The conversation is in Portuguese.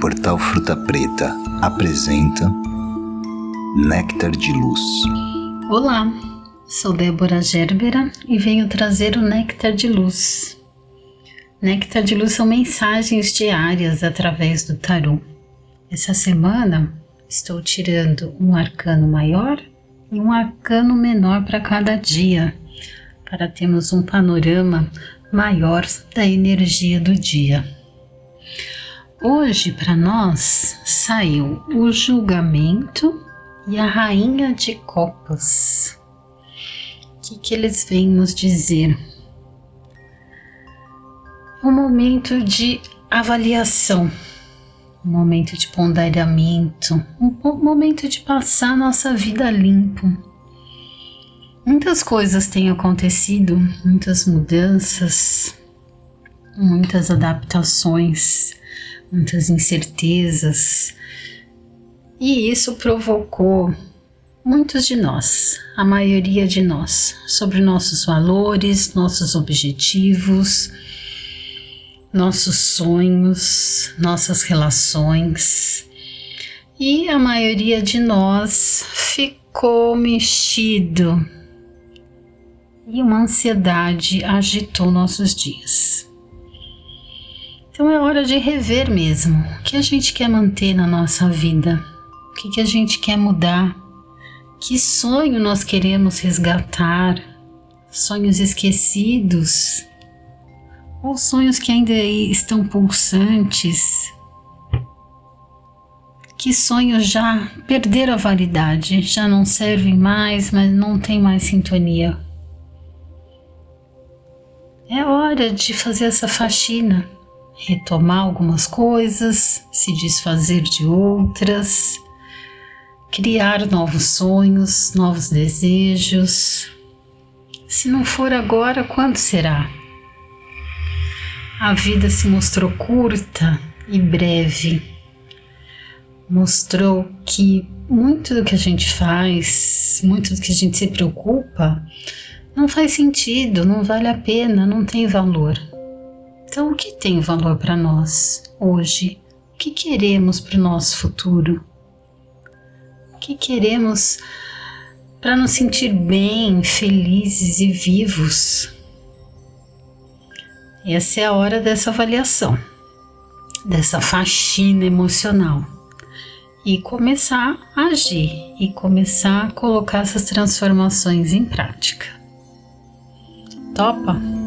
Portal Fruta Preta apresenta Néctar de Luz. Olá, sou Débora Gerbera e venho trazer o Néctar de Luz. Néctar de Luz são mensagens diárias através do tarô. Essa semana estou tirando um arcano maior e um arcano menor para cada dia, para termos um panorama maior da energia do dia. Hoje, para nós, saiu o julgamento e a rainha de copas. O que, que eles vêm nos dizer? Um momento de avaliação, um momento de ponderamento, um momento de passar nossa vida limpo. Muitas coisas têm acontecido, muitas mudanças, muitas adaptações muitas incertezas, e isso provocou muitos de nós, a maioria de nós, sobre nossos valores, nossos objetivos, nossos sonhos, nossas relações. E a maioria de nós ficou mexido e uma ansiedade agitou nossos dias. Então é hora de rever mesmo. O que a gente quer manter na nossa vida, o que, que a gente quer mudar, que sonho nós queremos resgatar, sonhos esquecidos? Ou sonhos que ainda estão pulsantes. Que sonhos já perderam a validade, já não servem mais, mas não tem mais sintonia. É hora de fazer essa faxina retomar algumas coisas, se desfazer de outras, criar novos sonhos, novos desejos. Se não for agora, quando será? A vida se mostrou curta e breve. Mostrou que muito do que a gente faz, muito do que a gente se preocupa, não faz sentido, não vale a pena, não tem valor. Então, o que tem valor para nós hoje? O que queremos para o nosso futuro? O que queremos para nos sentir bem, felizes e vivos? Essa é a hora dessa avaliação, dessa faxina emocional e começar a agir e começar a colocar essas transformações em prática. Topa?